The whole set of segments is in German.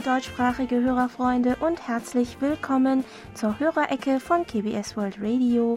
liebe deutschsprachige Hörerfreunde und herzlich willkommen zur Hörerecke von KBS World Radio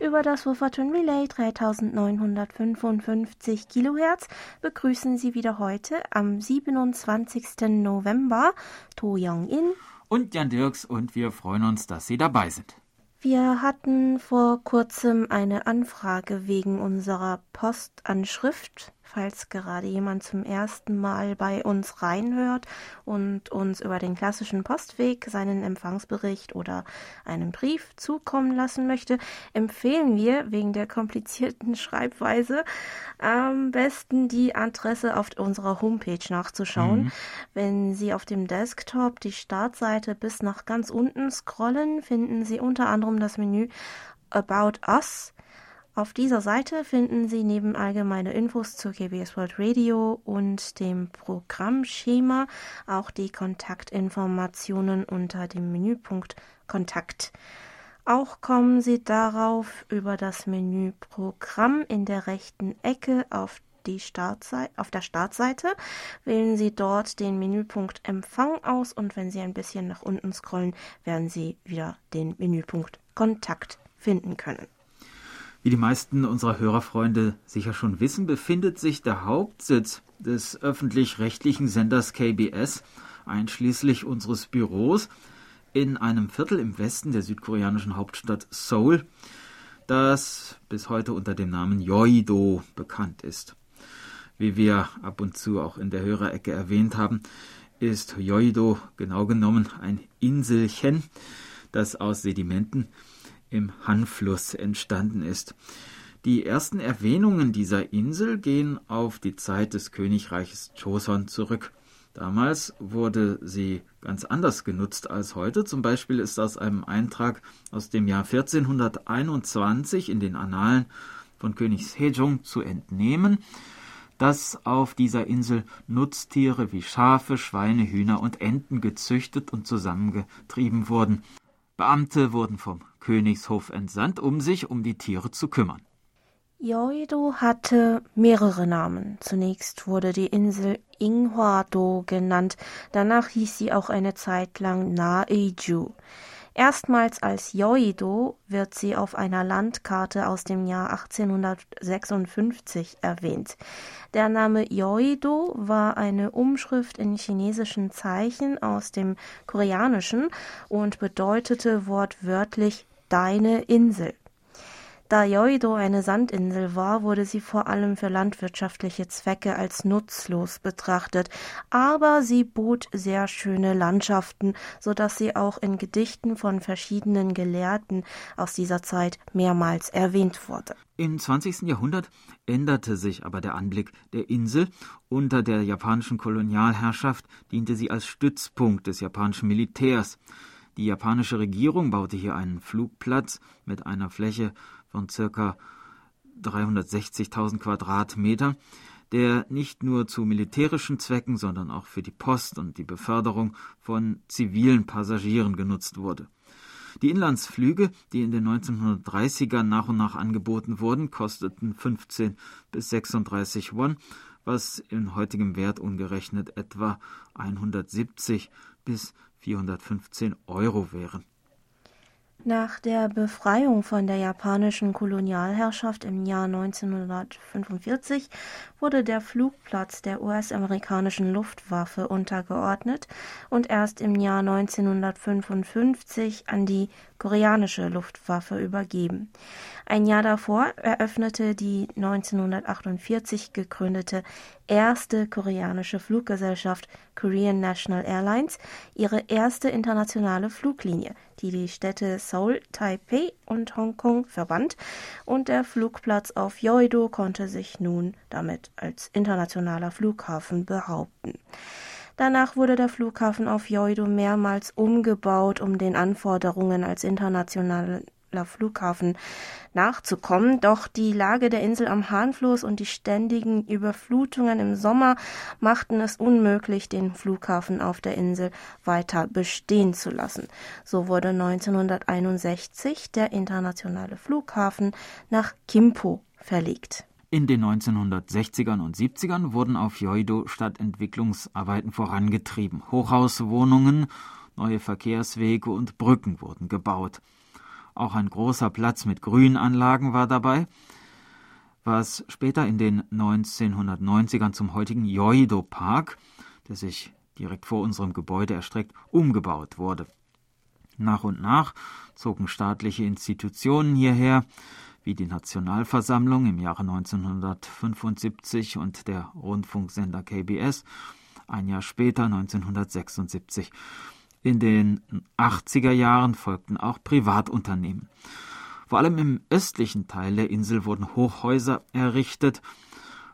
über das Wolverton Relay 3955 Kilohertz begrüßen Sie wieder heute am 27. November To Young-in und Jan Dirks und wir freuen uns, dass Sie dabei sind. Wir hatten vor kurzem eine Anfrage wegen unserer Postanschrift falls gerade jemand zum ersten Mal bei uns reinhört und uns über den klassischen Postweg seinen Empfangsbericht oder einen Brief zukommen lassen möchte, empfehlen wir wegen der komplizierten Schreibweise am besten die Adresse auf unserer Homepage nachzuschauen. Mhm. Wenn Sie auf dem Desktop die Startseite bis nach ganz unten scrollen, finden Sie unter anderem das Menü About Us auf dieser Seite finden Sie neben allgemeine Infos zur KBS World Radio und dem Programmschema auch die Kontaktinformationen unter dem Menüpunkt Kontakt. Auch kommen Sie darauf über das Menü Programm in der rechten Ecke auf die Startseite, auf der Startseite. Wählen Sie dort den Menüpunkt Empfang aus und wenn Sie ein bisschen nach unten scrollen, werden Sie wieder den Menüpunkt Kontakt finden können. Wie die meisten unserer Hörerfreunde sicher schon wissen, befindet sich der Hauptsitz des öffentlich-rechtlichen Senders KBS, einschließlich unseres Büros, in einem Viertel im Westen der südkoreanischen Hauptstadt Seoul, das bis heute unter dem Namen Yoido bekannt ist. Wie wir ab und zu auch in der Hörerecke erwähnt haben, ist Yoido genau genommen ein Inselchen, das aus Sedimenten im Han-Fluss entstanden ist. Die ersten Erwähnungen dieser Insel gehen auf die Zeit des Königreiches Joseon zurück. Damals wurde sie ganz anders genutzt als heute. Zum Beispiel ist aus einem Eintrag aus dem Jahr 1421 in den Annalen von König Sejong zu entnehmen, dass auf dieser Insel Nutztiere wie Schafe, Schweine, Hühner und Enten gezüchtet und zusammengetrieben wurden. Beamte wurden vom Königshof entsandt, um sich um die Tiere zu kümmern. Yoido hatte mehrere Namen. Zunächst wurde die Insel Inghwa-do genannt, danach hieß sie auch eine Zeit lang Na-eju. Erstmals als Yoido wird sie auf einer Landkarte aus dem Jahr 1856 erwähnt. Der Name Yoido war eine Umschrift in chinesischen Zeichen aus dem Koreanischen und bedeutete wortwörtlich deine Insel. Da Yoido eine Sandinsel war, wurde sie vor allem für landwirtschaftliche Zwecke als nutzlos betrachtet, aber sie bot sehr schöne Landschaften, so dass sie auch in Gedichten von verschiedenen Gelehrten aus dieser Zeit mehrmals erwähnt wurde. Im 20. Jahrhundert änderte sich aber der Anblick der Insel. Unter der japanischen Kolonialherrschaft diente sie als Stützpunkt des japanischen Militärs. Die japanische Regierung baute hier einen Flugplatz mit einer Fläche von circa 360.000 Quadratmeter, der nicht nur zu militärischen Zwecken, sondern auch für die Post und die Beförderung von zivilen Passagieren genutzt wurde. Die Inlandsflüge, die in den 1930ern nach und nach angeboten wurden, kosteten 15 bis 36 Won, was in heutigem Wert umgerechnet etwa 170 bis 415 Euro wären. Nach der Befreiung von der japanischen Kolonialherrschaft im Jahr 1945 wurde der Flugplatz der US-amerikanischen Luftwaffe untergeordnet und erst im Jahr 1955 an die koreanische Luftwaffe übergeben. Ein Jahr davor eröffnete die 1948 gegründete erste koreanische Fluggesellschaft Korean National Airlines ihre erste internationale Fluglinie, die die Städte Seoul, Taipei und Hongkong verband, und der Flugplatz auf Yoido konnte sich nun damit als internationaler Flughafen behaupten. Danach wurde der Flughafen auf Yoido mehrmals umgebaut, um den Anforderungen als internationaler Flughafen nachzukommen. Doch die Lage der Insel am Hahnfluss und die ständigen Überflutungen im Sommer machten es unmöglich, den Flughafen auf der Insel weiter bestehen zu lassen. So wurde 1961 der internationale Flughafen nach Kimpo verlegt. In den 1960ern und 70ern wurden auf Joido Stadtentwicklungsarbeiten vorangetrieben. Hochhauswohnungen, neue Verkehrswege und Brücken wurden gebaut. Auch ein großer Platz mit Grünanlagen war dabei, was später in den 1990ern zum heutigen Joido Park, der sich direkt vor unserem Gebäude erstreckt, umgebaut wurde. Nach und nach zogen staatliche Institutionen hierher, wie die Nationalversammlung im Jahre 1975 und der Rundfunksender KBS ein Jahr später 1976. In den 80er Jahren folgten auch Privatunternehmen. Vor allem im östlichen Teil der Insel wurden Hochhäuser errichtet,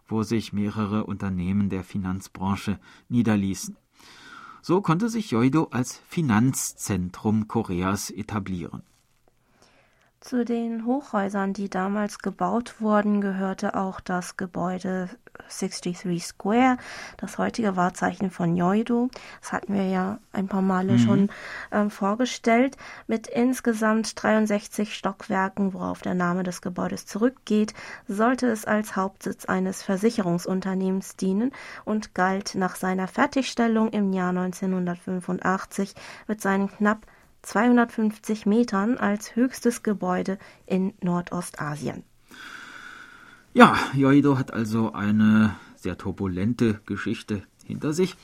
wo sich mehrere Unternehmen der Finanzbranche niederließen. So konnte sich Joido als Finanzzentrum Koreas etablieren. Zu den Hochhäusern, die damals gebaut wurden, gehörte auch das Gebäude 63 Square, das heutige Wahrzeichen von Yoido. Das hatten wir ja ein paar Male mhm. schon ähm, vorgestellt, mit insgesamt 63 Stockwerken, worauf der Name des Gebäudes zurückgeht, sollte es als Hauptsitz eines Versicherungsunternehmens dienen und galt nach seiner Fertigstellung im Jahr 1985 mit seinen knapp 250 Metern als höchstes Gebäude in Nordostasien. Ja, Joido hat also eine sehr turbulente Geschichte hinter sich.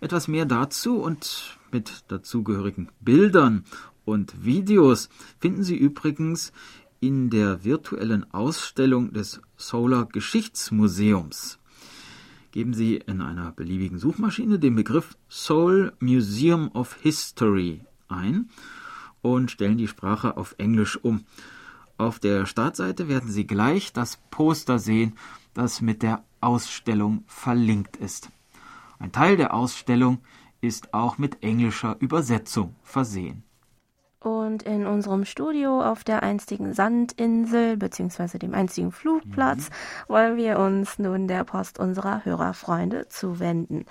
Etwas mehr dazu und mit dazugehörigen Bildern und Videos finden Sie übrigens in der virtuellen Ausstellung des Solar Geschichtsmuseums. Geben Sie in einer beliebigen Suchmaschine den Begriff Seoul Museum of History ein und stellen die Sprache auf Englisch um. Auf der Startseite werden Sie gleich das Poster sehen, das mit der Ausstellung verlinkt ist. Ein Teil der Ausstellung ist auch mit englischer Übersetzung versehen. Und in unserem Studio auf der einstigen Sandinsel bzw. dem einstigen Flugplatz mhm. wollen wir uns nun der Post unserer Hörerfreunde zuwenden.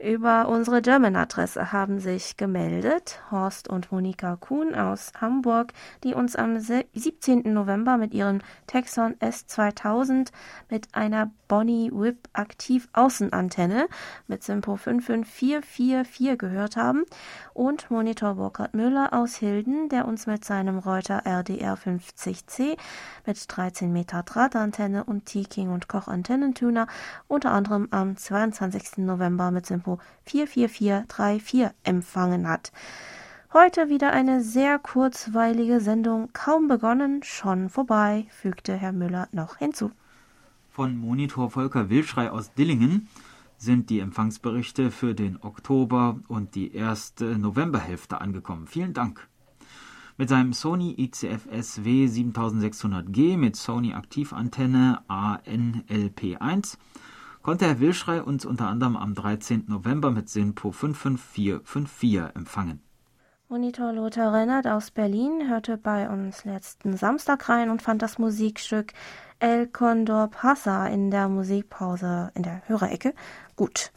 Über unsere German-Adresse haben sich gemeldet Horst und Monika Kuhn aus Hamburg, die uns am 17. November mit ihrem Texon S2000 mit einer Bonnie Whip Aktiv Außenantenne mit Simpo 55444 gehört haben und Monitor Burkhard Müller aus Hilden, der uns mit seinem Reuter RDR 50C mit 13 Meter Drahtantenne und T-King und Koch Antennentuner unter anderem am 22. November mit Simpo 44434 empfangen hat. Heute wieder eine sehr kurzweilige Sendung, kaum begonnen, schon vorbei, fügte Herr Müller noch hinzu. Von Monitor Volker Wilschrei aus Dillingen sind die Empfangsberichte für den Oktober und die erste Novemberhälfte angekommen. Vielen Dank. Mit seinem Sony ICF SW 7600G mit Sony Aktivantenne ANLP1 konnte Herr Wilschrei uns unter anderem am 13. November mit SINPO 55454 empfangen. Monitor Lothar Rennert aus Berlin hörte bei uns letzten Samstag rein und fand das Musikstück El Condor Pasa in der Musikpause in der Hörerecke. Gut.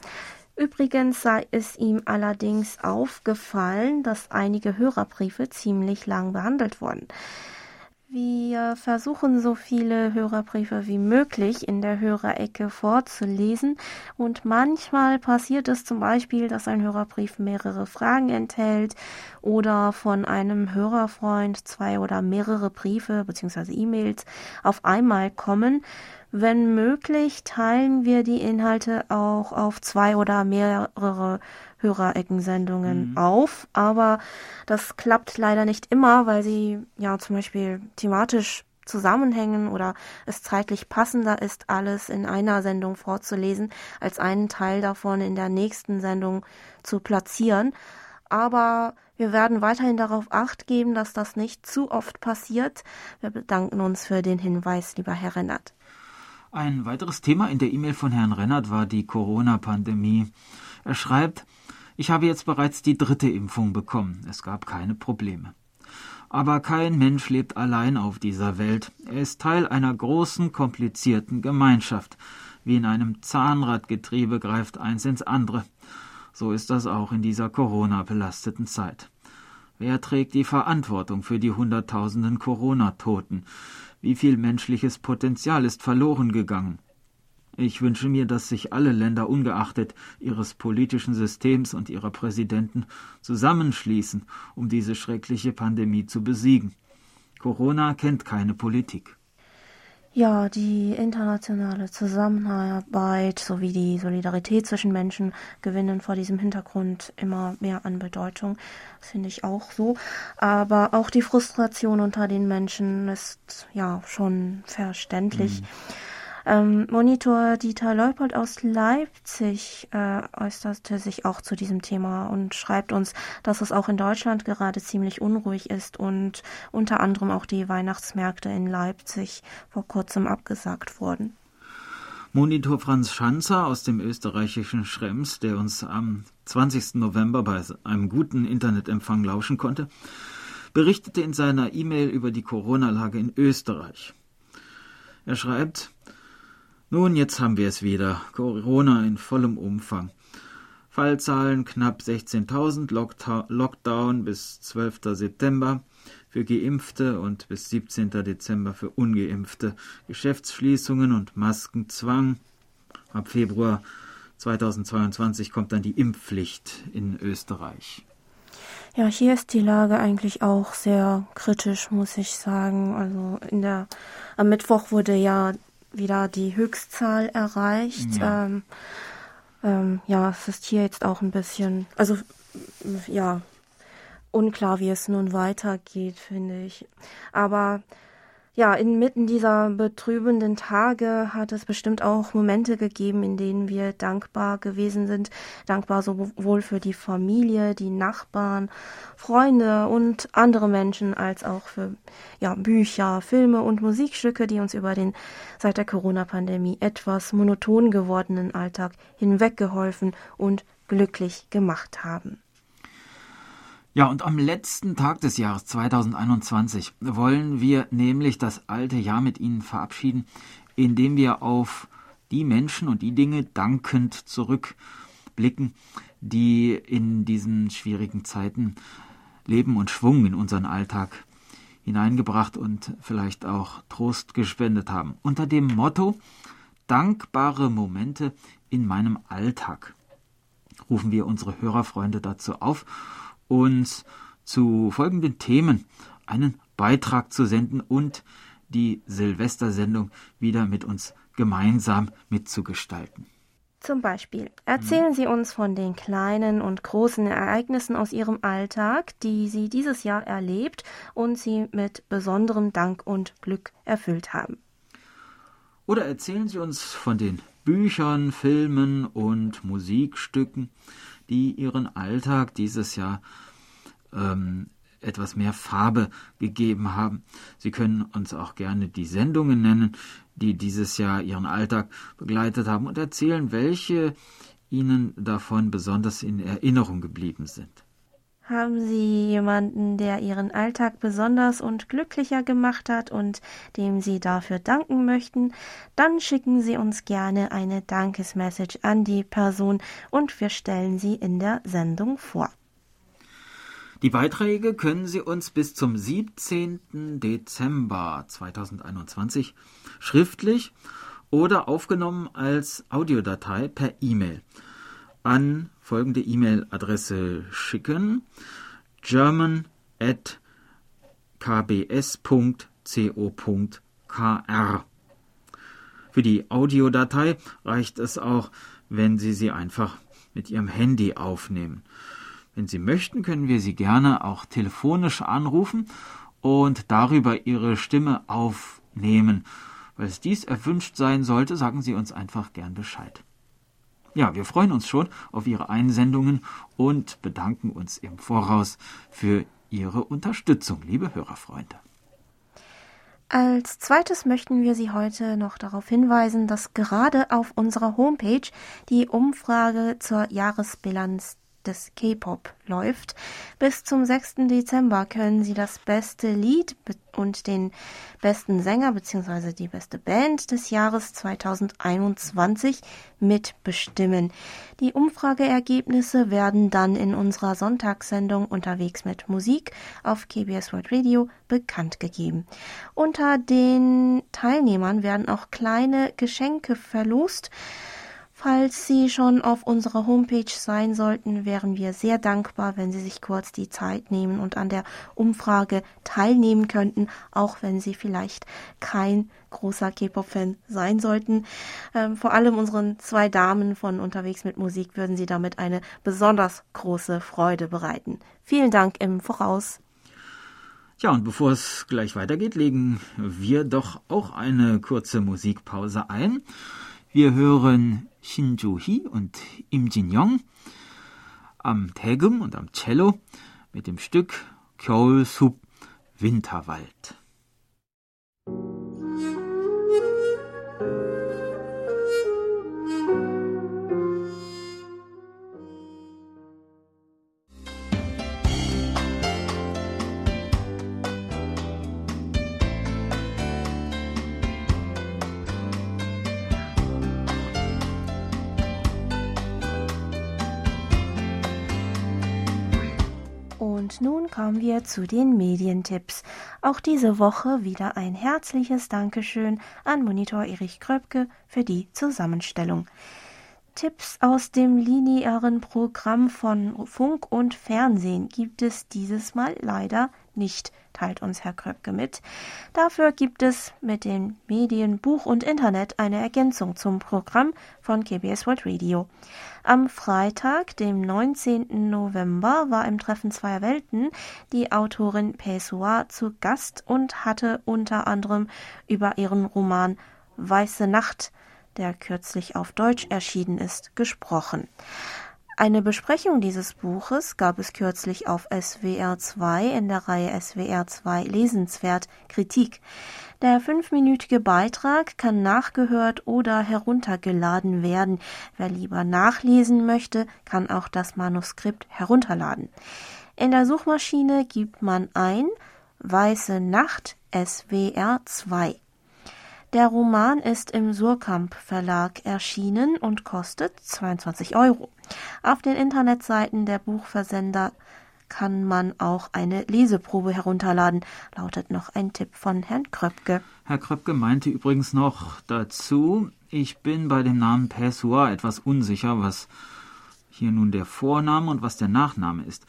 Übrigens sei es ihm allerdings aufgefallen, dass einige Hörerbriefe ziemlich lang behandelt wurden. Wir versuchen so viele Hörerbriefe wie möglich in der Hörerecke vorzulesen und manchmal passiert es zum Beispiel, dass ein Hörerbrief mehrere Fragen enthält oder von einem Hörerfreund zwei oder mehrere Briefe bzw. E-Mails auf einmal kommen. Wenn möglich, teilen wir die Inhalte auch auf zwei oder mehrere Hörereckensendungen mhm. auf, aber das klappt leider nicht immer, weil sie ja zum Beispiel thematisch zusammenhängen oder es zeitlich passender ist, alles in einer Sendung vorzulesen, als einen Teil davon in der nächsten Sendung zu platzieren. Aber wir werden weiterhin darauf acht geben, dass das nicht zu oft passiert. Wir bedanken uns für den Hinweis, lieber Herr Rennert. Ein weiteres Thema in der E-Mail von Herrn Rennert war die Corona-Pandemie. Er schreibt, ich habe jetzt bereits die dritte Impfung bekommen. Es gab keine Probleme. Aber kein Mensch lebt allein auf dieser Welt. Er ist Teil einer großen, komplizierten Gemeinschaft. Wie in einem Zahnradgetriebe greift eins ins andere. So ist das auch in dieser Corona-belasteten Zeit. Wer trägt die Verantwortung für die Hunderttausenden Corona-Toten? Wie viel menschliches Potenzial ist verloren gegangen? Ich wünsche mir, dass sich alle Länder ungeachtet ihres politischen Systems und ihrer Präsidenten zusammenschließen, um diese schreckliche Pandemie zu besiegen. Corona kennt keine Politik. Ja, die internationale Zusammenarbeit sowie die Solidarität zwischen Menschen gewinnen vor diesem Hintergrund immer mehr an Bedeutung. Das finde ich auch so. Aber auch die Frustration unter den Menschen ist ja schon verständlich. Mhm. Ähm, Monitor Dieter Leupold aus Leipzig äh, äußerte sich auch zu diesem Thema und schreibt uns, dass es auch in Deutschland gerade ziemlich unruhig ist und unter anderem auch die Weihnachtsmärkte in Leipzig vor kurzem abgesagt wurden. Monitor Franz Schanzer aus dem österreichischen Schrems, der uns am 20. November bei einem guten Internetempfang lauschen konnte, berichtete in seiner E-Mail über die Corona-Lage in Österreich. Er schreibt, nun, jetzt haben wir es wieder. Corona in vollem Umfang. Fallzahlen knapp 16.000, Lockdown bis 12. September für Geimpfte und bis 17. Dezember für Ungeimpfte, Geschäftsschließungen und Maskenzwang. Ab Februar 2022 kommt dann die Impfpflicht in Österreich. Ja, hier ist die Lage eigentlich auch sehr kritisch, muss ich sagen. Also in der am Mittwoch wurde ja wieder die Höchstzahl erreicht. Ja. Ähm, ähm, ja, es ist hier jetzt auch ein bisschen, also ja, unklar, wie es nun weitergeht, finde ich. Aber ja, inmitten dieser betrübenden Tage hat es bestimmt auch Momente gegeben, in denen wir dankbar gewesen sind. Dankbar sowohl für die Familie, die Nachbarn, Freunde und andere Menschen, als auch für ja, Bücher, Filme und Musikstücke, die uns über den seit der Corona-Pandemie etwas monoton gewordenen Alltag hinweggeholfen und glücklich gemacht haben. Ja, und am letzten Tag des Jahres 2021 wollen wir nämlich das alte Jahr mit Ihnen verabschieden, indem wir auf die Menschen und die Dinge dankend zurückblicken, die in diesen schwierigen Zeiten Leben und Schwung in unseren Alltag hineingebracht und vielleicht auch Trost gespendet haben. Unter dem Motto Dankbare Momente in meinem Alltag rufen wir unsere Hörerfreunde dazu auf uns zu folgenden Themen einen Beitrag zu senden und die Silvestersendung wieder mit uns gemeinsam mitzugestalten. Zum Beispiel erzählen Sie uns von den kleinen und großen Ereignissen aus Ihrem Alltag, die Sie dieses Jahr erlebt und Sie mit besonderem Dank und Glück erfüllt haben. Oder erzählen Sie uns von den Büchern, Filmen und Musikstücken, die ihren Alltag dieses Jahr ähm, etwas mehr Farbe gegeben haben. Sie können uns auch gerne die Sendungen nennen, die dieses Jahr ihren Alltag begleitet haben und erzählen, welche Ihnen davon besonders in Erinnerung geblieben sind. Haben Sie jemanden, der Ihren Alltag besonders und glücklicher gemacht hat und dem Sie dafür danken möchten? Dann schicken Sie uns gerne eine Dankesmessage an die Person und wir stellen sie in der Sendung vor. Die Beiträge können Sie uns bis zum 17. Dezember 2021 schriftlich oder aufgenommen als Audiodatei per E-Mail an folgende E-Mail-Adresse schicken: german at kbs.co.kr. Für die Audiodatei reicht es auch, wenn Sie sie einfach mit Ihrem Handy aufnehmen. Wenn Sie möchten, können wir Sie gerne auch telefonisch anrufen und darüber Ihre Stimme aufnehmen. Falls dies erwünscht sein sollte, sagen Sie uns einfach gern Bescheid. Ja, wir freuen uns schon auf Ihre Einsendungen und bedanken uns im Voraus für Ihre Unterstützung, liebe Hörerfreunde. Als zweites möchten wir Sie heute noch darauf hinweisen, dass gerade auf unserer Homepage die Umfrage zur Jahresbilanz des K-Pop läuft. Bis zum 6. Dezember können Sie das beste Lied und den besten Sänger bzw. die beste Band des Jahres 2021 mitbestimmen. Die Umfrageergebnisse werden dann in unserer Sonntagssendung unterwegs mit Musik auf KBS World Radio bekannt gegeben. Unter den Teilnehmern werden auch kleine Geschenke verlost. Falls Sie schon auf unserer Homepage sein sollten, wären wir sehr dankbar, wenn Sie sich kurz die Zeit nehmen und an der Umfrage teilnehmen könnten, auch wenn Sie vielleicht kein großer K-Pop-Fan sein sollten. Ähm, vor allem unseren zwei Damen von Unterwegs mit Musik würden Sie damit eine besonders große Freude bereiten. Vielen Dank im Voraus. Ja, und bevor es gleich weitergeht, legen wir doch auch eine kurze Musikpause ein. Wir hören Shinju-hee und Im Jin-young am Daegum und am Cello mit dem Stück Kyolsup Winterwald. Nun kommen wir zu den Medientipps. Auch diese Woche wieder ein herzliches Dankeschön an Monitor Erich Kröpke für die Zusammenstellung. Tipps aus dem linearen Programm von Funk und Fernsehen gibt es dieses Mal leider nicht, teilt uns Herr Kröpke mit. Dafür gibt es mit den Medien Buch und Internet eine Ergänzung zum Programm von KBS World Radio. Am Freitag, dem 19. November, war im Treffen zweier Welten die Autorin Pessoa zu Gast und hatte unter anderem über ihren Roman Weiße Nacht der kürzlich auf Deutsch erschienen ist, gesprochen. Eine Besprechung dieses Buches gab es kürzlich auf SWR 2 in der Reihe SWR 2 Lesenswert Kritik. Der fünfminütige Beitrag kann nachgehört oder heruntergeladen werden. Wer lieber nachlesen möchte, kann auch das Manuskript herunterladen. In der Suchmaschine gibt man ein Weiße Nacht SWR 2. Der Roman ist im Surkamp Verlag erschienen und kostet 22 Euro. Auf den Internetseiten der Buchversender kann man auch eine Leseprobe herunterladen, lautet noch ein Tipp von Herrn Kröpke. Herr Kröpke meinte übrigens noch dazu, ich bin bei dem Namen Pessoa etwas unsicher, was hier nun der Vorname und was der Nachname ist.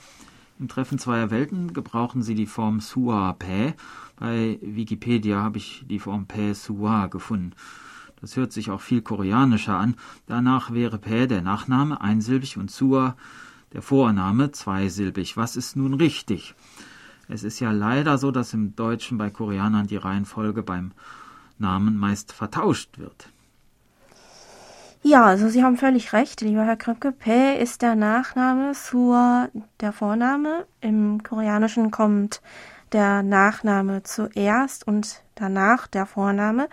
Im Treffen zweier Welten gebrauchen sie die Form Sua Pe bei Wikipedia habe ich die Form Pe Sua gefunden. Das hört sich auch viel koreanischer an. Danach wäre Pe der Nachname einsilbig und Sua der Vorname zweisilbig. Was ist nun richtig? Es ist ja leider so, dass im Deutschen bei Koreanern die Reihenfolge beim Namen meist vertauscht wird. Ja, also Sie haben völlig recht, lieber Herr Kröpke. Pe ist der Nachname, Sua der Vorname. Im Koreanischen kommt der Nachname zuerst und danach der Vorname.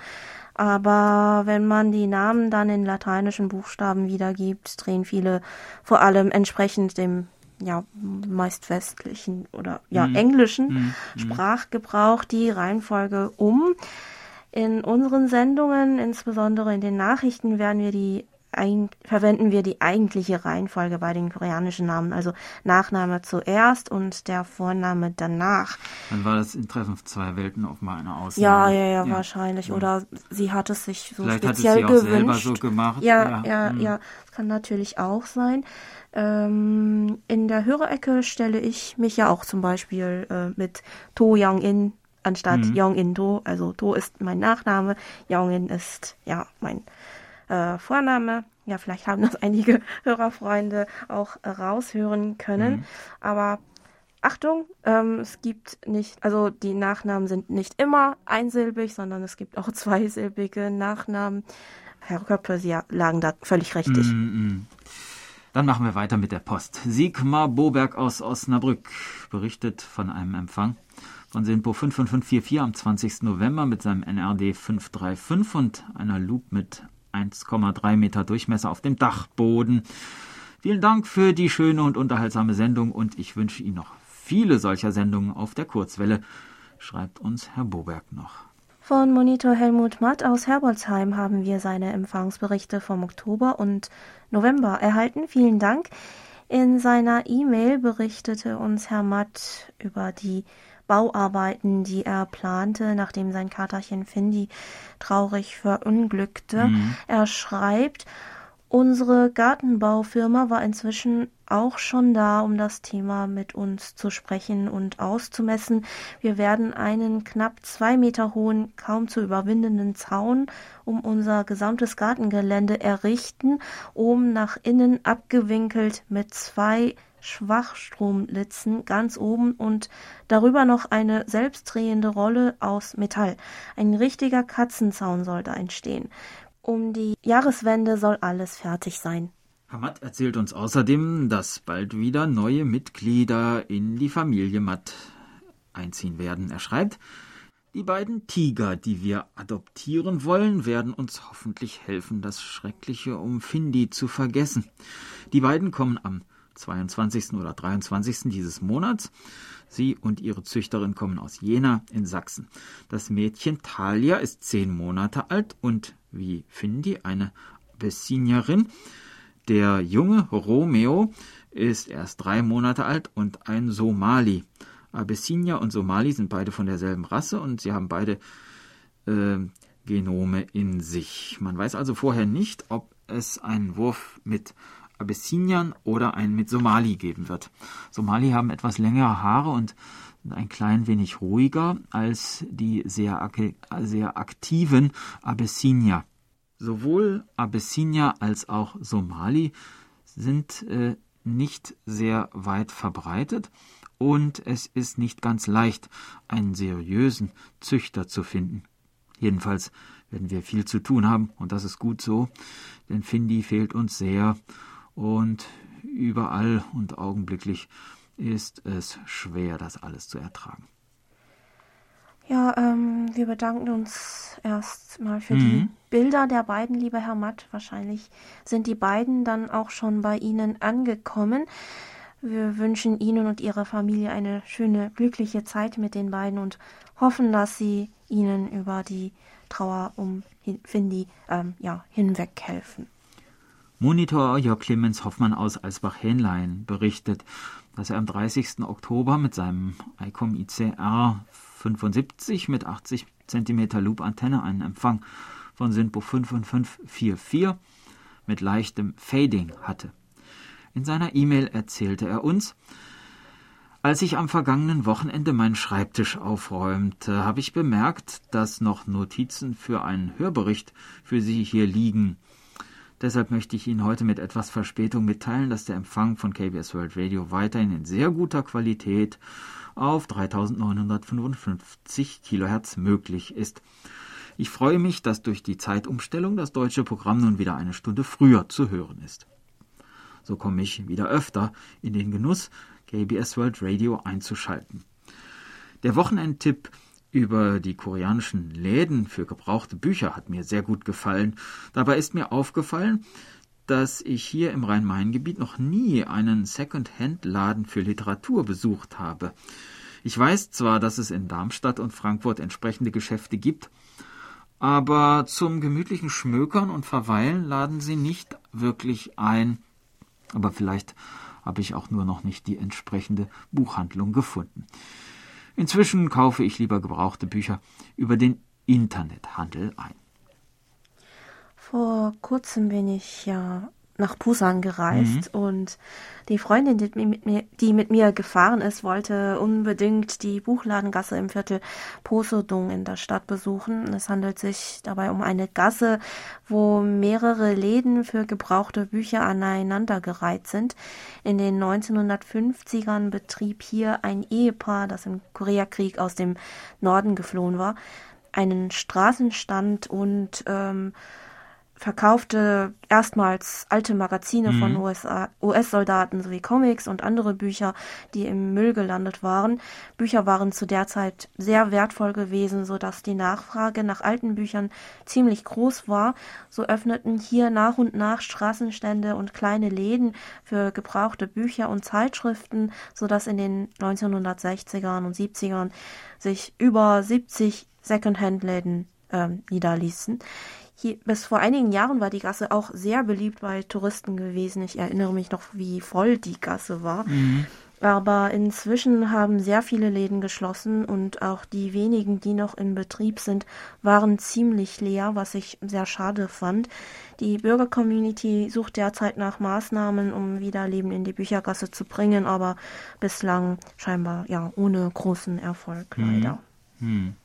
Aber wenn man die Namen dann in lateinischen Buchstaben wiedergibt, drehen viele vor allem entsprechend dem ja, meist westlichen oder ja, mhm. englischen mhm. Sprachgebrauch die Reihenfolge um. In unseren Sendungen, insbesondere in den Nachrichten, werden wir die ein, verwenden wir die eigentliche Reihenfolge bei den koreanischen Namen, also Nachname zuerst und der Vorname danach. Dann war das in Treffen zwei Welten auch mal eine Ausnahme. Ja, ja, ja, ja. wahrscheinlich. Ja. Oder sie hat es sich so Vielleicht speziell hat es sie auch gewünscht. selber so gemacht. Ja, ja, ja, mhm. ja. Das kann natürlich auch sein. Ähm, in der Hörerecke stelle ich mich ja auch zum Beispiel äh, mit To Young-in anstatt mhm. Young-in Do. Also To ist mein Nachname, Young-in ist ja mein äh, Vorname. Ja, vielleicht haben das einige Hörerfreunde auch raushören können. Mhm. Aber Achtung, ähm, es gibt nicht, also die Nachnamen sind nicht immer einsilbig, sondern es gibt auch zweisilbige Nachnamen. Herr Köppe, Sie lagen da völlig richtig. Mm, mm. Dann machen wir weiter mit der Post. Sigmar Boberg aus Osnabrück berichtet von einem Empfang von Sinpo 55544 am 20. November mit seinem NRD 535 und einer Loop mit 1,3 Meter Durchmesser auf dem Dachboden. Vielen Dank für die schöne und unterhaltsame Sendung und ich wünsche Ihnen noch viele solcher Sendungen auf der Kurzwelle, schreibt uns Herr Boberg noch. Von Monitor Helmut Matt aus Herbolzheim haben wir seine Empfangsberichte vom Oktober und November erhalten. Vielen Dank. In seiner E-Mail berichtete uns Herr Matt über die Bauarbeiten, die er plante, nachdem sein Katerchen Findy traurig verunglückte. Mhm. Er schreibt, Unsere Gartenbaufirma war inzwischen auch schon da, um das Thema mit uns zu sprechen und auszumessen. Wir werden einen knapp zwei Meter hohen, kaum zu überwindenden Zaun um unser gesamtes Gartengelände errichten, um nach innen abgewinkelt mit zwei Schwachstromlitzen ganz oben und darüber noch eine selbstdrehende Rolle aus Metall. Ein richtiger Katzenzaun soll da entstehen. Um die Jahreswende soll alles fertig sein. Hamad erzählt uns außerdem, dass bald wieder neue Mitglieder in die Familie Matt einziehen werden. Er schreibt, die beiden Tiger, die wir adoptieren wollen, werden uns hoffentlich helfen, das Schreckliche um Findy zu vergessen. Die beiden kommen am 22. oder 23. dieses Monats. Sie und ihre Züchterin kommen aus Jena in Sachsen. Das Mädchen Talia ist zehn Monate alt und wie Findy eine Abessinierin. Der Junge Romeo ist erst drei Monate alt und ein Somali. Abyssinier und Somali sind beide von derselben Rasse und sie haben beide äh, Genome in sich. Man weiß also vorher nicht, ob es einen Wurf mit Abyssiniern oder einen mit Somali geben wird. Somali haben etwas längere Haare und ein klein wenig ruhiger als die sehr, sehr aktiven Abyssinier. Sowohl Abyssinier als auch Somali sind äh, nicht sehr weit verbreitet und es ist nicht ganz leicht, einen seriösen Züchter zu finden. Jedenfalls werden wir viel zu tun haben und das ist gut so, denn Findi fehlt uns sehr und überall und augenblicklich ist es schwer, das alles zu ertragen. Ja, ähm, wir bedanken uns erstmal für mhm. die Bilder der beiden, lieber Herr Matt. Wahrscheinlich sind die beiden dann auch schon bei Ihnen angekommen. Wir wünschen Ihnen und Ihrer Familie eine schöne, glückliche Zeit mit den beiden und hoffen, dass Sie Ihnen über die Trauer um Findy ähm, ja, hinweg helfen. Monitor Jörg Clemens Hoffmann aus Alsbach-Hähnlein berichtet, dass er am 30. Oktober mit seinem ICOM ICR 75 mit 80 cm Loop-Antenne einen Empfang von SINPO 5544 mit leichtem Fading hatte. In seiner E-Mail erzählte er uns, als ich am vergangenen Wochenende meinen Schreibtisch aufräumte, habe ich bemerkt, dass noch Notizen für einen Hörbericht für Sie hier liegen. Deshalb möchte ich Ihnen heute mit etwas Verspätung mitteilen, dass der Empfang von KBS World Radio weiterhin in sehr guter Qualität auf 3955 Kilohertz möglich ist. Ich freue mich, dass durch die Zeitumstellung das deutsche Programm nun wieder eine Stunde früher zu hören ist. So komme ich wieder öfter in den Genuss, KBS World Radio einzuschalten. Der Wochenendtipp über die koreanischen Läden für gebrauchte Bücher hat mir sehr gut gefallen. Dabei ist mir aufgefallen, dass ich hier im Rhein-Main-Gebiet noch nie einen Second-Hand-Laden für Literatur besucht habe. Ich weiß zwar, dass es in Darmstadt und Frankfurt entsprechende Geschäfte gibt, aber zum gemütlichen Schmökern und Verweilen laden sie nicht wirklich ein. Aber vielleicht habe ich auch nur noch nicht die entsprechende Buchhandlung gefunden. Inzwischen kaufe ich lieber gebrauchte Bücher über den Internethandel ein. Vor kurzem bin ich ja nach Busan gereist mhm. und die Freundin, die mit, mir, die mit mir gefahren ist, wollte unbedingt die Buchladengasse im Viertel Posodong in der Stadt besuchen. Es handelt sich dabei um eine Gasse, wo mehrere Läden für gebrauchte Bücher aneinandergereiht sind. In den 1950ern betrieb hier ein Ehepaar, das im Koreakrieg aus dem Norden geflohen war, einen Straßenstand und ähm, verkaufte erstmals alte Magazine mhm. von US-Soldaten sowie Comics und andere Bücher, die im Müll gelandet waren. Bücher waren zu der Zeit sehr wertvoll gewesen, so dass die Nachfrage nach alten Büchern ziemlich groß war. So öffneten hier nach und nach Straßenstände und kleine Läden für gebrauchte Bücher und Zeitschriften, so dass in den 1960ern und 70ern sich über 70 Secondhand-Läden ähm, niederließen. Hier, bis vor einigen Jahren war die Gasse auch sehr beliebt bei Touristen gewesen. Ich erinnere mich noch, wie voll die Gasse war. Mhm. Aber inzwischen haben sehr viele Läden geschlossen und auch die wenigen, die noch in Betrieb sind, waren ziemlich leer, was ich sehr schade fand. Die Bürgercommunity sucht derzeit nach Maßnahmen, um wieder Leben in die Büchergasse zu bringen, aber bislang scheinbar ja ohne großen Erfolg mhm. leider. Mhm.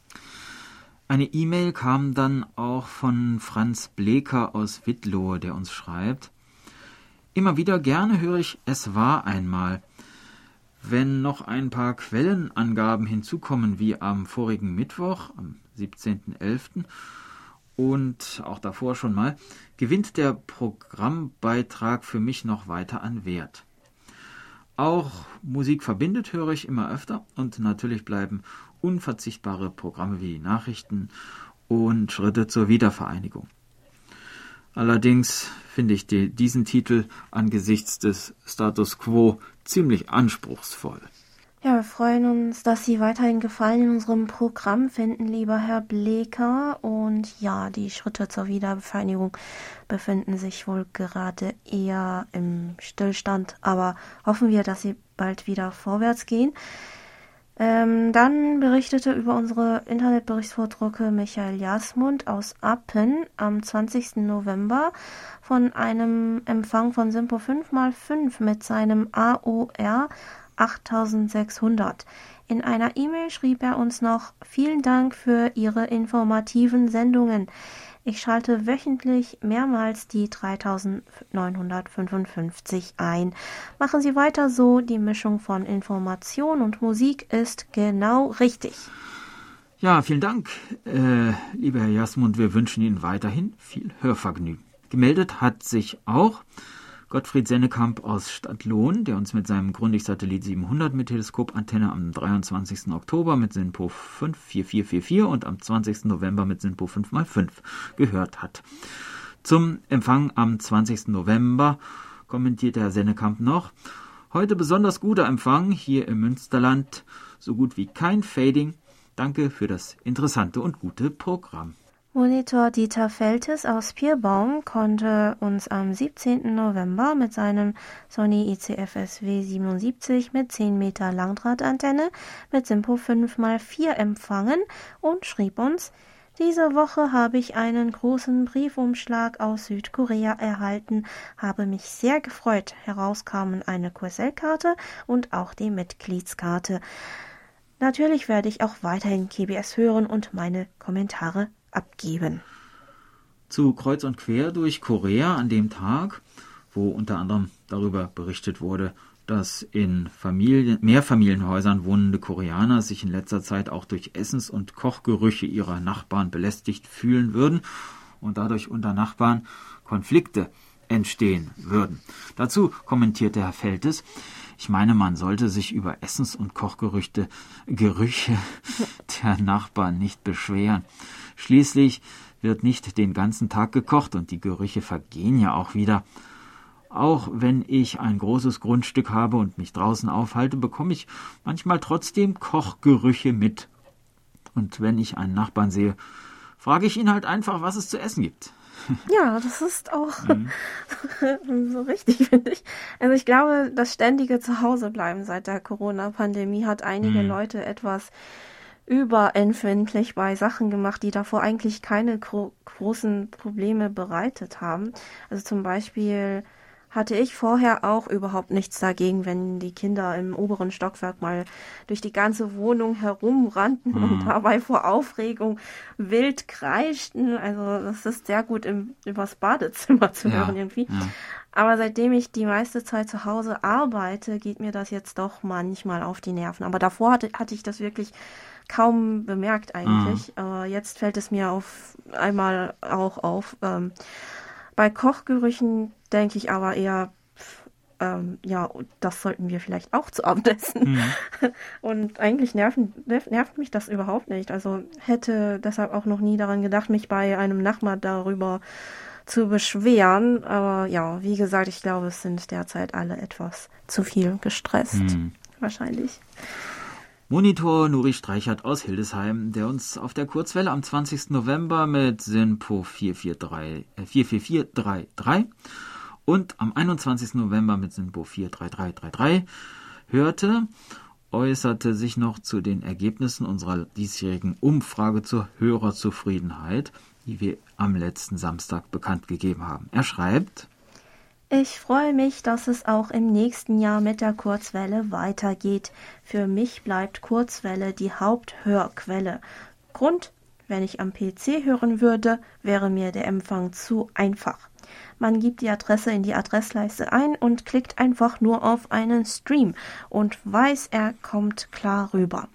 Eine E-Mail kam dann auch von Franz Bleker aus Wittlohe, der uns schreibt. Immer wieder gerne höre ich, es war einmal. Wenn noch ein paar Quellenangaben hinzukommen, wie am vorigen Mittwoch, am 17.11. und auch davor schon mal, gewinnt der Programmbeitrag für mich noch weiter an Wert. Auch Musik verbindet höre ich immer öfter und natürlich bleiben unverzichtbare Programme wie Nachrichten und Schritte zur Wiedervereinigung. Allerdings finde ich die, diesen Titel angesichts des Status quo ziemlich anspruchsvoll. Ja, wir freuen uns, dass Sie weiterhin Gefallen in unserem Programm finden, lieber Herr Bleker. Und ja, die Schritte zur Wiedervereinigung befinden sich wohl gerade eher im Stillstand, aber hoffen wir, dass sie bald wieder vorwärts gehen. Ähm, dann berichtete über unsere Internetberichtsvordrucke Michael Jasmund aus Appen am 20. November von einem Empfang von Simpo 5x5 mit seinem AOR 8600. In einer E-Mail schrieb er uns noch Vielen Dank für Ihre informativen Sendungen. Ich schalte wöchentlich mehrmals die 3955 ein. Machen Sie weiter so, die Mischung von Information und Musik ist genau richtig. Ja, vielen Dank, äh, lieber Herr Jasmund. Wir wünschen Ihnen weiterhin viel Hörvergnügen. Gemeldet hat sich auch Gottfried Sennekamp aus Stadtlohn, der uns mit seinem Grundig-Satellit 700 mit Teleskopantenne am 23. Oktober mit SINPO 54444 und am 20. November mit SINPO 5x5 gehört hat. Zum Empfang am 20. November kommentiert Herr Sennekamp noch, heute besonders guter Empfang hier im Münsterland, so gut wie kein Fading. Danke für das interessante und gute Programm. Monitor Dieter Feltes aus Pierbaum konnte uns am 17. November mit seinem Sony ICFSW 77 mit 10 Meter Langdrahtantenne mit Simpo 5x4 empfangen und schrieb uns, diese Woche habe ich einen großen Briefumschlag aus Südkorea erhalten, habe mich sehr gefreut. Heraus kamen eine QSL-Karte und auch die Mitgliedskarte. Natürlich werde ich auch weiterhin KBS hören und meine Kommentare abgeben. Zu Kreuz und Quer durch Korea an dem Tag, wo unter anderem darüber berichtet wurde, dass in Familien, Mehrfamilienhäusern wohnende Koreaner sich in letzter Zeit auch durch Essens- und Kochgerüche ihrer Nachbarn belästigt fühlen würden und dadurch unter Nachbarn Konflikte entstehen würden. Dazu kommentierte Herr Feltes, ich meine, man sollte sich über Essens- und Kochgerüche Gerüche der Nachbarn nicht beschweren. Schließlich wird nicht den ganzen Tag gekocht und die Gerüche vergehen ja auch wieder. Auch wenn ich ein großes Grundstück habe und mich draußen aufhalte, bekomme ich manchmal trotzdem Kochgerüche mit. Und wenn ich einen Nachbarn sehe, frage ich ihn halt einfach, was es zu essen gibt. Ja, das ist auch mhm. so richtig, finde ich. Also ich glaube, das ständige Zuhausebleiben seit der Corona-Pandemie hat einige mhm. Leute etwas überempfindlich bei Sachen gemacht, die davor eigentlich keine gro großen Probleme bereitet haben. Also zum Beispiel hatte ich vorher auch überhaupt nichts dagegen, wenn die Kinder im oberen Stockwerk mal durch die ganze Wohnung herumrannten mhm. und dabei vor Aufregung wild kreischten. Also das ist sehr gut im, übers Badezimmer zu ja, hören irgendwie. Ja. Aber seitdem ich die meiste Zeit zu Hause arbeite, geht mir das jetzt doch manchmal auf die Nerven. Aber davor hatte, hatte ich das wirklich kaum bemerkt eigentlich. Mhm. Aber jetzt fällt es mir auf einmal auch auf. Ähm, Bei Kochgerüchen denke ich aber eher, ähm, ja, das sollten wir vielleicht auch zu Abend essen. Mhm. Und eigentlich nerven, nervt mich das überhaupt nicht. Also hätte deshalb auch noch nie daran gedacht, mich bei einem Nachbar darüber zu beschweren. Aber ja, wie gesagt, ich glaube, es sind derzeit alle etwas zu viel gestresst. Mhm. Wahrscheinlich. Monitor Nuri Streichert aus Hildesheim, der uns auf der Kurzwelle am 20. November mit SINPO 443, äh, 44433 und am 21. November mit SINPO 43333 hörte, äußerte sich noch zu den Ergebnissen unserer diesjährigen Umfrage zur Hörerzufriedenheit, die wir am letzten Samstag bekannt gegeben haben. Er schreibt, ich freue mich, dass es auch im nächsten Jahr mit der Kurzwelle weitergeht. Für mich bleibt Kurzwelle die Haupthörquelle. Grund, wenn ich am PC hören würde, wäre mir der Empfang zu einfach. Man gibt die Adresse in die Adressleiste ein und klickt einfach nur auf einen Stream und weiß, er kommt klar rüber.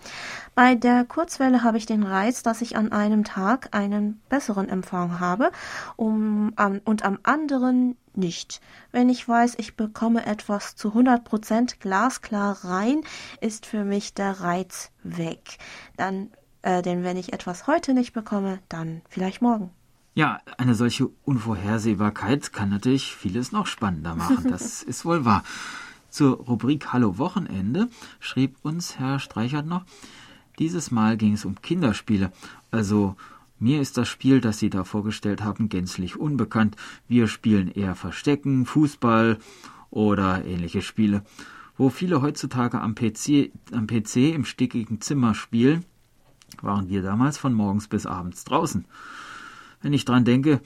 Bei der Kurzwelle habe ich den Reiz, dass ich an einem Tag einen besseren Empfang habe um, um, und am anderen nicht. Wenn ich weiß, ich bekomme etwas zu 100% glasklar rein, ist für mich der Reiz weg. Dann, äh, denn wenn ich etwas heute nicht bekomme, dann vielleicht morgen. Ja, eine solche Unvorhersehbarkeit kann natürlich vieles noch spannender machen. Das ist wohl wahr. Zur Rubrik Hallo Wochenende schrieb uns Herr Streichert noch, dieses Mal ging es um Kinderspiele. Also mir ist das Spiel, das Sie da vorgestellt haben, gänzlich unbekannt. Wir spielen eher Verstecken, Fußball oder ähnliche Spiele. Wo viele heutzutage am PC, am PC im stickigen Zimmer spielen, waren wir damals von morgens bis abends draußen. Wenn ich dran denke,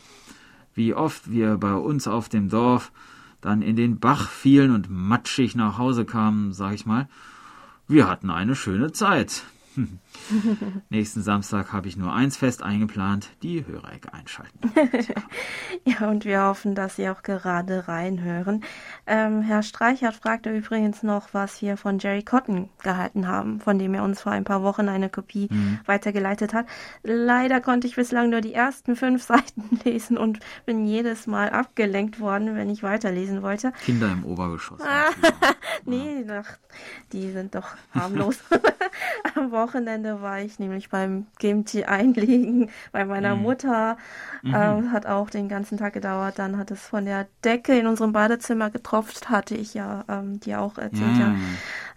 wie oft wir bei uns auf dem Dorf dann in den Bach fielen und matschig nach Hause kamen, sag ich mal, wir hatten eine schöne Zeit. Nächsten Samstag habe ich nur eins fest eingeplant, die Hörerecke einschalten. ja, und wir hoffen, dass Sie auch gerade reinhören. Ähm, Herr Streichert fragte übrigens noch, was wir von Jerry Cotton gehalten haben, von dem er uns vor ein paar Wochen eine Kopie mhm. weitergeleitet hat. Leider konnte ich bislang nur die ersten fünf Seiten lesen und bin jedes Mal abgelenkt worden, wenn ich weiterlesen wollte. Kinder im Obergeschoss. nee, ach, die sind doch harmlos. Am Wochenende war ich nämlich beim Gimchi einlegen bei meiner mhm. Mutter. Mhm. Ähm, hat auch den ganzen Tag gedauert. Dann hat es von der Decke in unserem Badezimmer getropft, hatte ich ja ähm, dir auch erzählt, ja. ja.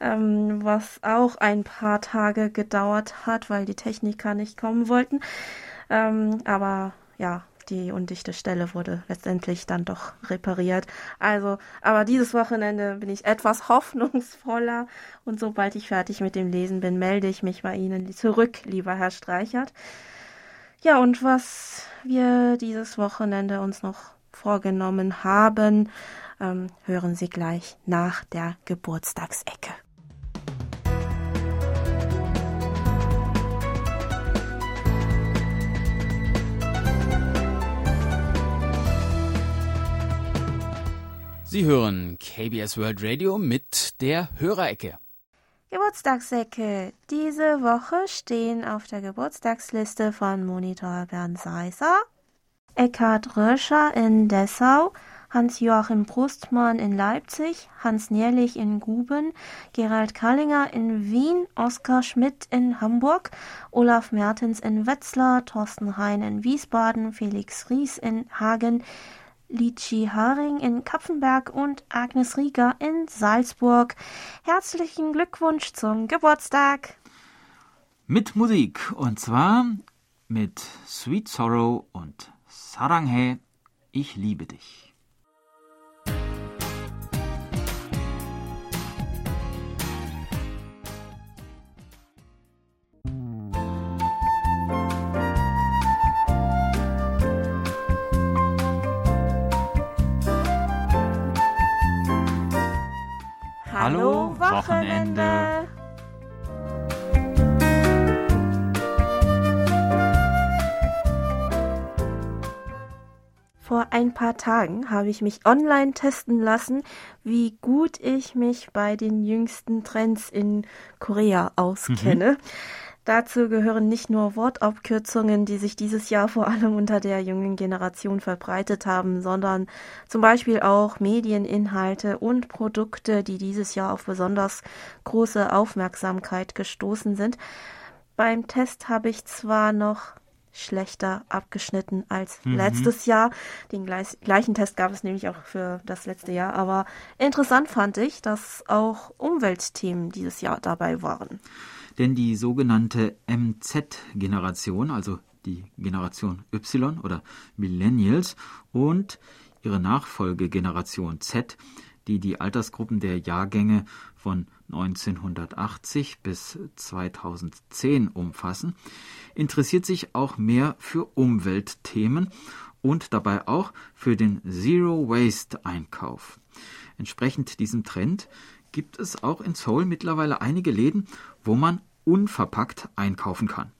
Ähm, was auch ein paar Tage gedauert hat, weil die Techniker nicht kommen wollten. Ähm, aber ja, die undichte Stelle wurde letztendlich dann doch repariert. Also, aber dieses Wochenende bin ich etwas hoffnungsvoller und sobald ich fertig mit dem Lesen bin, melde ich mich bei Ihnen zurück, lieber Herr Streichert. Ja, und was wir dieses Wochenende uns noch vorgenommen haben, ähm, hören Sie gleich nach der Geburtstagsecke. Sie hören KBS World Radio mit der Hörerecke. Geburtstagsecke. Diese Woche stehen auf der Geburtstagsliste von Monitor Bernd Seisser, Eckhard Röscher in Dessau, Hans-Joachim Brustmann in Leipzig, Hans Nierlich in Guben, Gerald Kallinger in Wien, Oskar Schmidt in Hamburg, Olaf Mertens in Wetzlar, Thorsten Hein in Wiesbaden, Felix Ries in Hagen, Lici Haring in Kapfenberg und Agnes Rieger in Salzburg. Herzlichen Glückwunsch zum Geburtstag! Mit Musik und zwar mit Sweet Sorrow und Saranghe, ich liebe dich. Hallo Wochenende. Vor ein paar Tagen habe ich mich online testen lassen, wie gut ich mich bei den jüngsten Trends in Korea auskenne. Mhm. Dazu gehören nicht nur Wortabkürzungen, die sich dieses Jahr vor allem unter der jungen Generation verbreitet haben, sondern zum Beispiel auch Medieninhalte und Produkte, die dieses Jahr auf besonders große Aufmerksamkeit gestoßen sind. Beim Test habe ich zwar noch schlechter abgeschnitten als mhm. letztes Jahr. Den gleich, gleichen Test gab es nämlich auch für das letzte Jahr. Aber interessant fand ich, dass auch Umweltthemen dieses Jahr dabei waren. Denn die sogenannte MZ-Generation, also die Generation Y oder Millennials und ihre Nachfolgegeneration Z, die die Altersgruppen der Jahrgänge von 1980 bis 2010 umfassen, interessiert sich auch mehr für Umweltthemen und dabei auch für den Zero Waste Einkauf. Entsprechend diesem Trend gibt es auch in Seoul mittlerweile einige Läden, wo man unverpackt einkaufen kann.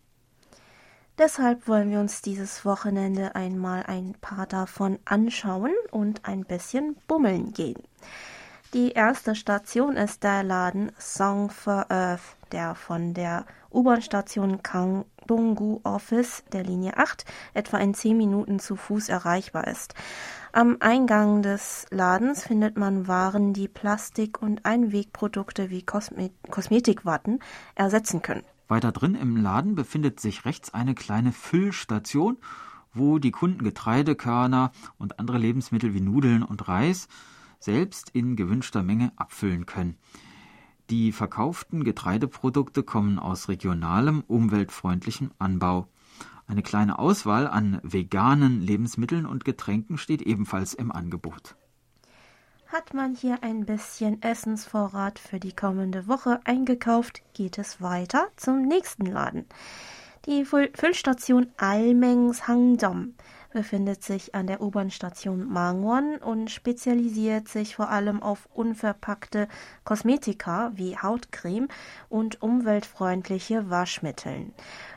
Deshalb wollen wir uns dieses Wochenende einmal ein paar davon anschauen und ein bisschen bummeln gehen. Die erste Station ist der Laden Song for Earth, der von der U-Bahn-Station Kangdong-gu Office der Linie 8 etwa in 10 Minuten zu Fuß erreichbar ist. Am Eingang des Ladens findet man Waren, die Plastik- und Einwegprodukte wie Kosmet Kosmetikwatten ersetzen können. Weiter drin im Laden befindet sich rechts eine kleine Füllstation, wo die Kunden Getreidekörner und andere Lebensmittel wie Nudeln und Reis selbst in gewünschter Menge abfüllen können. Die verkauften Getreideprodukte kommen aus regionalem, umweltfreundlichem Anbau. Eine kleine Auswahl an veganen Lebensmitteln und Getränken steht ebenfalls im Angebot. Hat man hier ein bisschen Essensvorrat für die kommende Woche eingekauft, geht es weiter zum nächsten Laden. Die Füllstation Almengs Hangdom befindet sich an der U-Bahn-Station Mangwon und spezialisiert sich vor allem auf unverpackte Kosmetika wie Hautcreme und umweltfreundliche Waschmittel.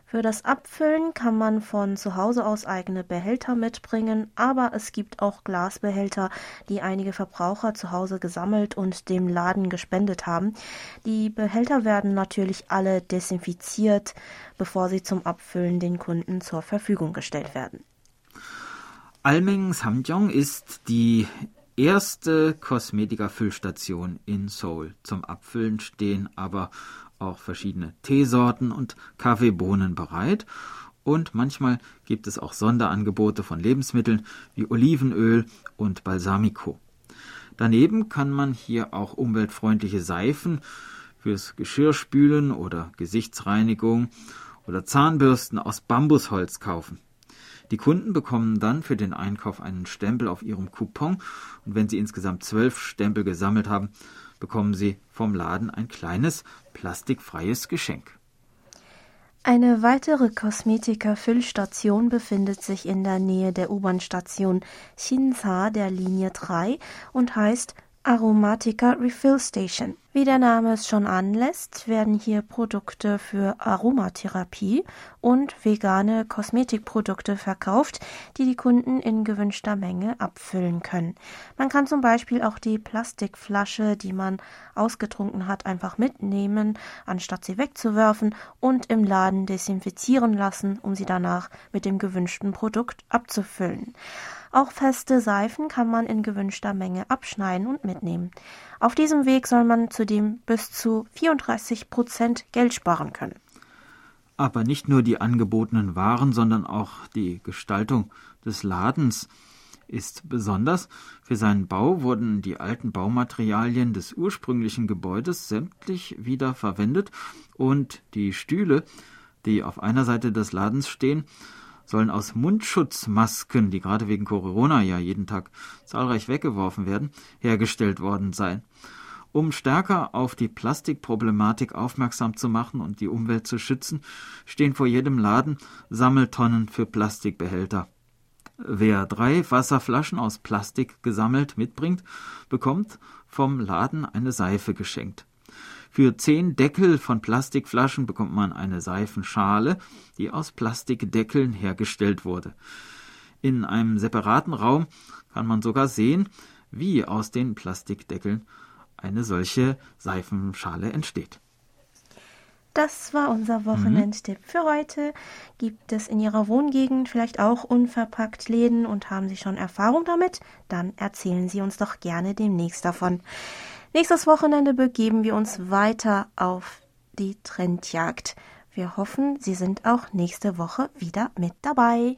Für das Abfüllen kann man von zu Hause aus eigene Behälter mitbringen, aber es gibt auch Glasbehälter, die einige Verbraucher zu Hause gesammelt und dem Laden gespendet haben. Die Behälter werden natürlich alle desinfiziert, bevor sie zum Abfüllen den Kunden zur Verfügung gestellt werden. Almeng Samjong ist die erste Kosmetika-Füllstation in Seoul. Zum Abfüllen stehen aber auch verschiedene Teesorten und Kaffeebohnen bereit. Und manchmal gibt es auch Sonderangebote von Lebensmitteln wie Olivenöl und Balsamico. Daneben kann man hier auch umweltfreundliche Seifen fürs Geschirrspülen oder Gesichtsreinigung oder Zahnbürsten aus Bambusholz kaufen. Die Kunden bekommen dann für den Einkauf einen Stempel auf ihrem Coupon und wenn sie insgesamt zwölf Stempel gesammelt haben, bekommen Sie vom Laden ein kleines plastikfreies Geschenk. Eine weitere Kosmetika-Füllstation befindet sich in der Nähe der U-Bahn-Station Shinsa der Linie 3 und heißt Aromatica Refill Station. Wie der Name es schon anlässt, werden hier Produkte für Aromatherapie und vegane Kosmetikprodukte verkauft, die die Kunden in gewünschter Menge abfüllen können. Man kann zum Beispiel auch die Plastikflasche, die man ausgetrunken hat, einfach mitnehmen, anstatt sie wegzuwerfen und im Laden desinfizieren lassen, um sie danach mit dem gewünschten Produkt abzufüllen. Auch feste Seifen kann man in gewünschter Menge abschneiden und mitnehmen. Auf diesem Weg soll man zudem bis zu 34 Prozent Geld sparen können. Aber nicht nur die angebotenen Waren, sondern auch die Gestaltung des Ladens ist besonders. Für seinen Bau wurden die alten Baumaterialien des ursprünglichen Gebäudes sämtlich wieder verwendet und die Stühle, die auf einer Seite des Ladens stehen, sollen aus Mundschutzmasken, die gerade wegen Corona ja jeden Tag zahlreich weggeworfen werden, hergestellt worden sein. Um stärker auf die Plastikproblematik aufmerksam zu machen und die Umwelt zu schützen, stehen vor jedem Laden Sammeltonnen für Plastikbehälter. Wer drei Wasserflaschen aus Plastik gesammelt mitbringt, bekommt vom Laden eine Seife geschenkt. Für zehn Deckel von Plastikflaschen bekommt man eine Seifenschale, die aus Plastikdeckeln hergestellt wurde. In einem separaten Raum kann man sogar sehen, wie aus den Plastikdeckeln eine solche Seifenschale entsteht. das war unser Wochenendtipp für heute. Gibt es in Ihrer Wohngegend vielleicht auch unverpackt Läden und haben Sie schon Erfahrung damit? Dann erzählen Sie uns doch gerne demnächst davon. Nächstes Wochenende begeben wir uns weiter auf die Trendjagd. Wir hoffen, Sie sind auch nächste Woche wieder mit dabei.